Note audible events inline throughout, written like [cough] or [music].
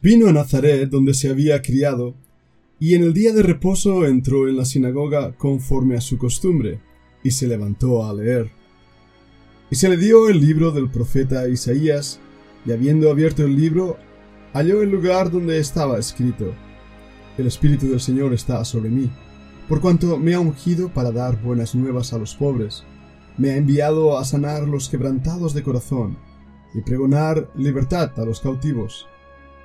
Vino a Nazaret, donde se había criado, y en el día de reposo entró en la sinagoga conforme a su costumbre, y se levantó a leer. Y se le dio el libro del profeta Isaías, y habiendo abierto el libro, halló el lugar donde estaba escrito, El Espíritu del Señor está sobre mí, por cuanto me ha ungido para dar buenas nuevas a los pobres, me ha enviado a sanar los quebrantados de corazón, y pregonar libertad a los cautivos,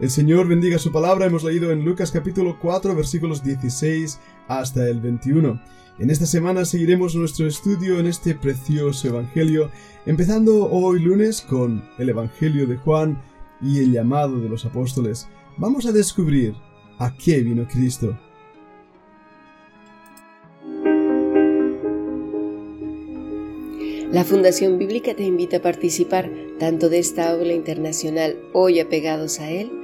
El Señor bendiga su palabra. Hemos leído en Lucas capítulo 4 versículos 16 hasta el 21. En esta semana seguiremos nuestro estudio en este precioso Evangelio, empezando hoy lunes con el Evangelio de Juan y el llamado de los apóstoles. Vamos a descubrir a qué vino Cristo. La Fundación Bíblica te invita a participar tanto de esta aula internacional hoy apegados a él,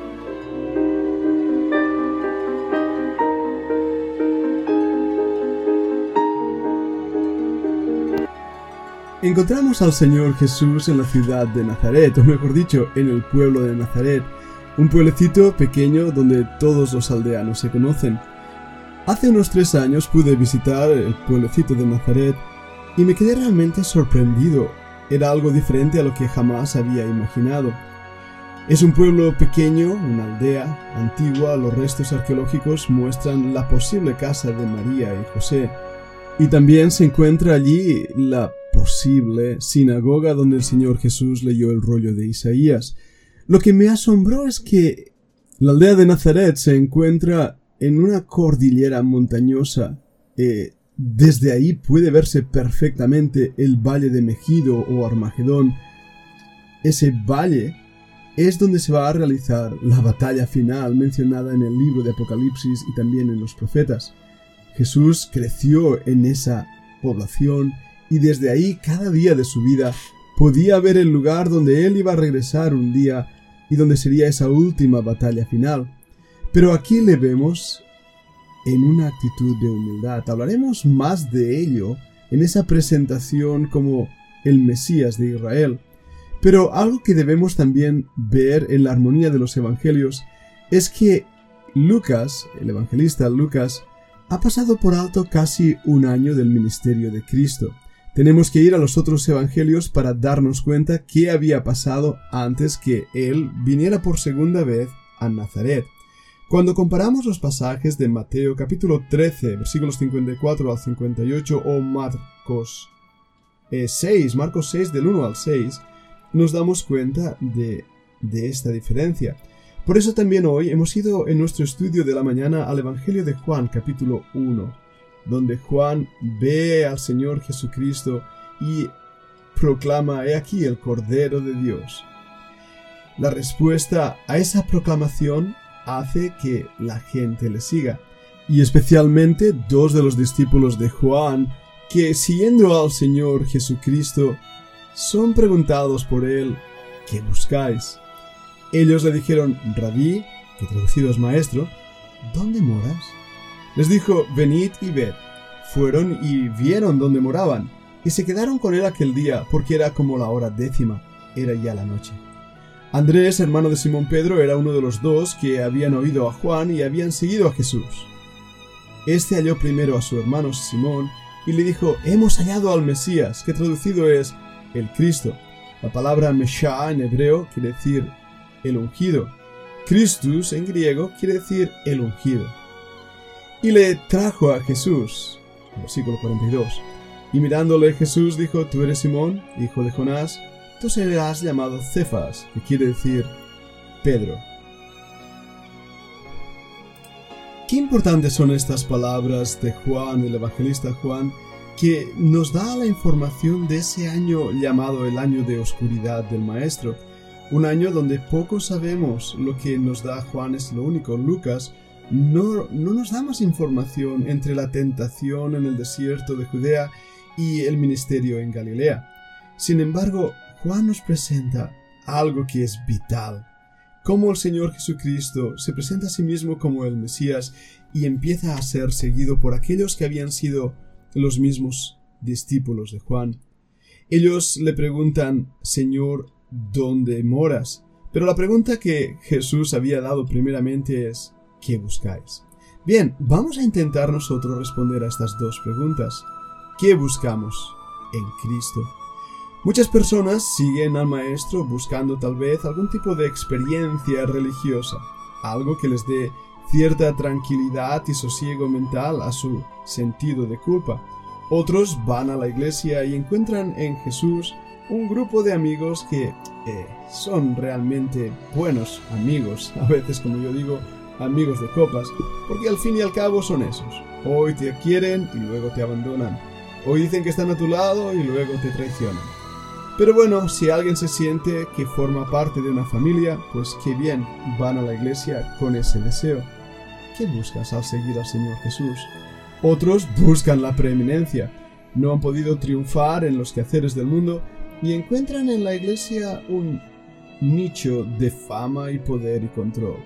Encontramos al Señor Jesús en la ciudad de Nazaret, o mejor dicho, en el pueblo de Nazaret, un pueblecito pequeño donde todos los aldeanos se conocen. Hace unos tres años pude visitar el pueblecito de Nazaret y me quedé realmente sorprendido. Era algo diferente a lo que jamás había imaginado. Es un pueblo pequeño, una aldea antigua, los restos arqueológicos muestran la posible casa de María y José. Y también se encuentra allí la posible sinagoga donde el Señor Jesús leyó el rollo de Isaías. Lo que me asombró es que la aldea de Nazaret se encuentra en una cordillera montañosa. Eh, desde ahí puede verse perfectamente el valle de Megido o Armagedón. Ese valle es donde se va a realizar la batalla final mencionada en el libro de Apocalipsis y también en los profetas. Jesús creció en esa población y desde ahí cada día de su vida podía ver el lugar donde él iba a regresar un día y donde sería esa última batalla final. Pero aquí le vemos en una actitud de humildad. Hablaremos más de ello en esa presentación como el Mesías de Israel. Pero algo que debemos también ver en la armonía de los evangelios es que Lucas, el evangelista Lucas, ha pasado por alto casi un año del ministerio de Cristo. Tenemos que ir a los otros evangelios para darnos cuenta qué había pasado antes que Él viniera por segunda vez a Nazaret. Cuando comparamos los pasajes de Mateo capítulo 13, versículos 54 al 58 o Marcos 6, eh, Marcos 6 del 1 al 6, nos damos cuenta de, de esta diferencia. Por eso también hoy hemos ido en nuestro estudio de la mañana al Evangelio de Juan capítulo 1 donde Juan ve al Señor Jesucristo y proclama, he aquí el Cordero de Dios. La respuesta a esa proclamación hace que la gente le siga, y especialmente dos de los discípulos de Juan, que siguiendo al Señor Jesucristo, son preguntados por él, ¿qué buscáis? Ellos le dijeron, Rabí, que traducido es maestro, ¿dónde moras? Les dijo, venid y ved. Fueron y vieron dónde moraban, y se quedaron con él aquel día, porque era como la hora décima, era ya la noche. Andrés, hermano de Simón Pedro, era uno de los dos que habían oído a Juan y habían seguido a Jesús. Este halló primero a su hermano Simón y le dijo, hemos hallado al Mesías, que traducido es el Cristo. La palabra Meshá en hebreo quiere decir el ungido. Christus en griego quiere decir el ungido y le trajo a Jesús. Versículo 42. Y mirándole Jesús dijo, Tú eres Simón, hijo de Jonás, tú serás llamado Cefas, que quiere decir Pedro. Qué importantes son estas palabras de Juan, el evangelista Juan, que nos da la información de ese año llamado el año de oscuridad del Maestro, un año donde poco sabemos lo que nos da Juan es lo único. Lucas no, no nos da más información entre la tentación en el desierto de Judea y el ministerio en Galilea. Sin embargo, Juan nos presenta algo que es vital, cómo el Señor Jesucristo se presenta a sí mismo como el Mesías y empieza a ser seguido por aquellos que habían sido los mismos discípulos de Juan. Ellos le preguntan, Señor, ¿dónde moras? Pero la pregunta que Jesús había dado primeramente es, ¿qué buscáis? Bien, vamos a intentar nosotros responder a estas dos preguntas. ¿Qué buscamos en Cristo? Muchas personas siguen al Maestro buscando tal vez algún tipo de experiencia religiosa, algo que les dé cierta tranquilidad y sosiego mental a su sentido de culpa. Otros van a la iglesia y encuentran en Jesús un grupo de amigos que eh, son realmente buenos amigos, [laughs] a veces como yo digo, amigos de copas, porque al fin y al cabo son esos. Hoy te quieren y luego te abandonan. Hoy dicen que están a tu lado y luego te traicionan. Pero bueno, si alguien se siente que forma parte de una familia, pues qué bien, van a la iglesia con ese deseo. ¿Qué buscas al seguir al Señor Jesús? Otros buscan la preeminencia. No han podido triunfar en los quehaceres del mundo y encuentran en la iglesia un nicho de fama y poder y control.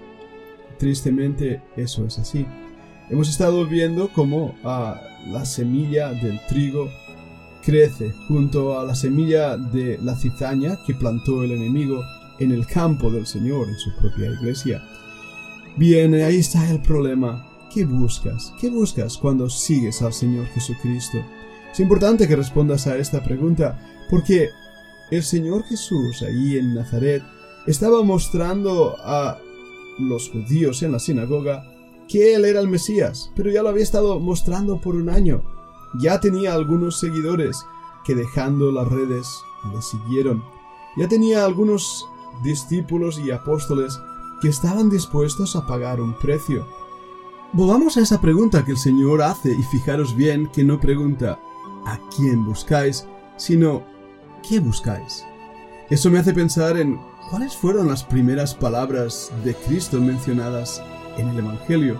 Tristemente eso es así. Hemos estado viendo cómo ah, la semilla del trigo crece junto a la semilla de la cizaña que plantó el enemigo en el campo del Señor, en su propia iglesia. Bien, ahí está el problema. ¿Qué buscas? ¿Qué buscas cuando sigues al Señor Jesucristo? Es importante que respondas a esta pregunta porque el Señor Jesús ahí en Nazaret estaba mostrando a los judíos en la sinagoga que Él era el Mesías, pero ya lo había estado mostrando por un año ya tenía algunos seguidores que dejando las redes le siguieron. Ya tenía algunos discípulos y apóstoles que estaban dispuestos a pagar un precio. Volvamos a esa pregunta que el Señor hace y fijaros bien que no pregunta a quién buscáis, sino ¿qué buscáis? Eso me hace pensar en cuáles fueron las primeras palabras de Cristo mencionadas en el Evangelio.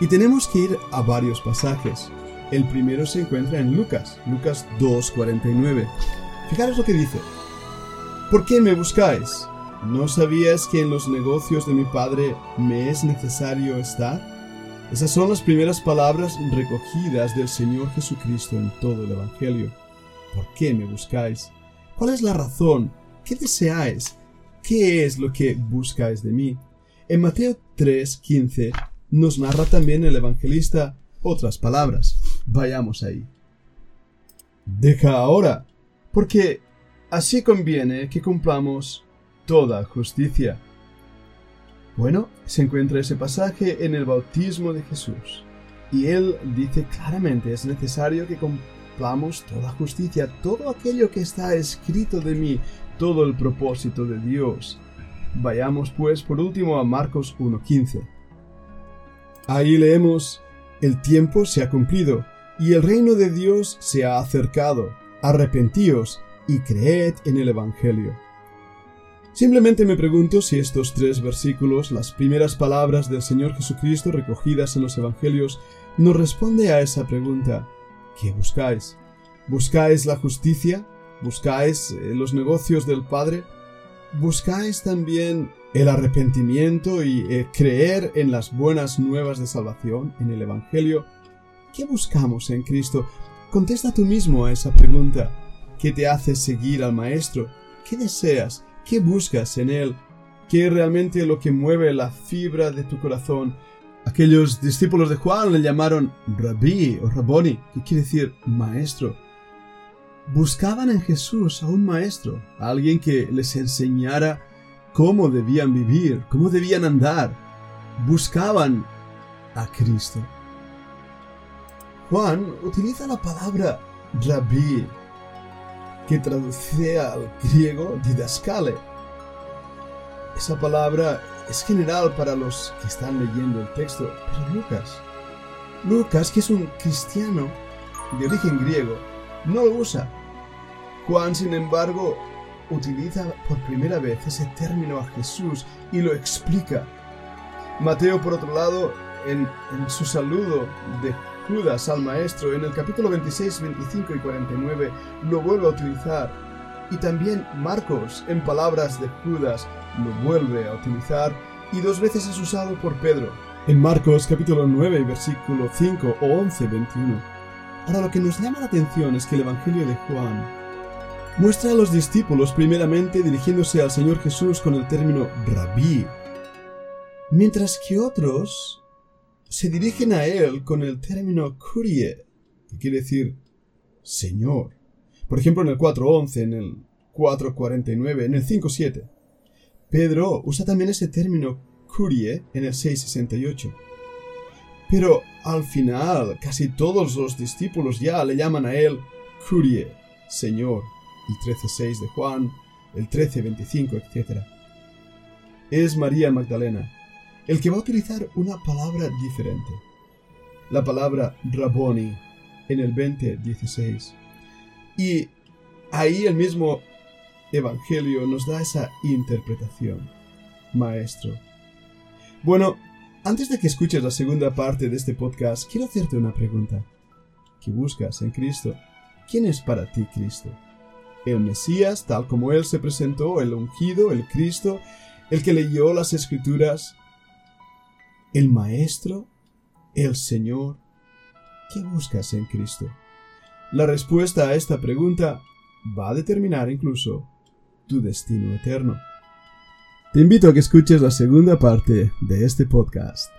Y tenemos que ir a varios pasajes. El primero se encuentra en Lucas, Lucas 2.49. Fijaros lo que dice. ¿Por qué me buscáis? ¿No sabías que en los negocios de mi Padre me es necesario estar? Esas son las primeras palabras recogidas del Señor Jesucristo en todo el Evangelio. ¿Por qué me buscáis? ¿Cuál es la razón? ¿Qué deseáis? ¿Qué es lo que buscáis de mí? En Mateo 3:15 nos narra también el evangelista otras palabras. Vayamos ahí. Deja ahora, porque así conviene que cumplamos toda justicia. Bueno, se encuentra ese pasaje en el bautismo de Jesús. Y él dice claramente, es necesario que cumplamos toda justicia, todo aquello que está escrito de mí, todo el propósito de Dios. Vayamos pues por último a Marcos 1.15. Ahí leemos, el tiempo se ha cumplido y el reino de Dios se ha acercado. Arrepentíos y creed en el Evangelio. Simplemente me pregunto si estos tres versículos, las primeras palabras del Señor Jesucristo recogidas en los Evangelios, nos responde a esa pregunta. ¿Qué buscáis? ¿Buscáis la justicia? ¿Buscáis eh, los negocios del Padre? ¿Buscáis también el arrepentimiento y eh, creer en las buenas nuevas de salvación, en el Evangelio. ¿Qué buscamos en Cristo? Contesta tú mismo a esa pregunta. ¿Qué te hace seguir al Maestro? ¿Qué deseas? ¿Qué buscas en Él? ¿Qué es realmente lo que mueve la fibra de tu corazón? Aquellos discípulos de Juan le llamaron Rabí o Raboni, que quiere decir maestro. Buscaban en Jesús a un maestro, a alguien que les enseñara cómo debían vivir, cómo debían andar. Buscaban a Cristo. Juan utiliza la palabra rabí, que traduce al griego didascale. Esa palabra es general para los que están leyendo el texto, pero Lucas, Lucas, que es un cristiano de origen griego, no lo usa. Juan, sin embargo, utiliza por primera vez ese término a Jesús y lo explica. Mateo, por otro lado, en, su saludo de Judas al Maestro, en el capítulo 26, 25 y 49, lo vuelve a utilizar. Y también Marcos, en palabras de Judas, lo vuelve a utilizar y dos veces es usado por Pedro. En Marcos capítulo 9, versículo 5 o 11, 21. Ahora lo que nos llama la atención es que el Evangelio de Juan muestra a los discípulos primeramente dirigiéndose al Señor Jesús con el término rabí, mientras que otros se dirigen a Él con el término curie, que quiere decir Señor. Por ejemplo, en el 4.11, en el 4.49, en el 5.7. Pedro usa también ese término curie en el 6.68. Pero al final, casi todos los discípulos ya le llaman a él curie, Señor, el 13.6 de Juan, el 13.25, etc. Es María Magdalena el que va a utilizar una palabra diferente. La palabra Rabboni en el 20.16. Y ahí el mismo Evangelio nos da esa interpretación. Maestro. Bueno, antes de que escuches la segunda parte de este podcast, quiero hacerte una pregunta. ¿Qué buscas en Cristo? ¿Quién es para ti Cristo? ¿El Mesías, tal como Él se presentó, el ungido, el Cristo, el que leyó las Escrituras? ¿El Maestro? ¿El Señor? ¿Qué buscas en Cristo? La respuesta a esta pregunta va a determinar incluso tu destino eterno. Te invito a que escuches la segunda parte de este podcast.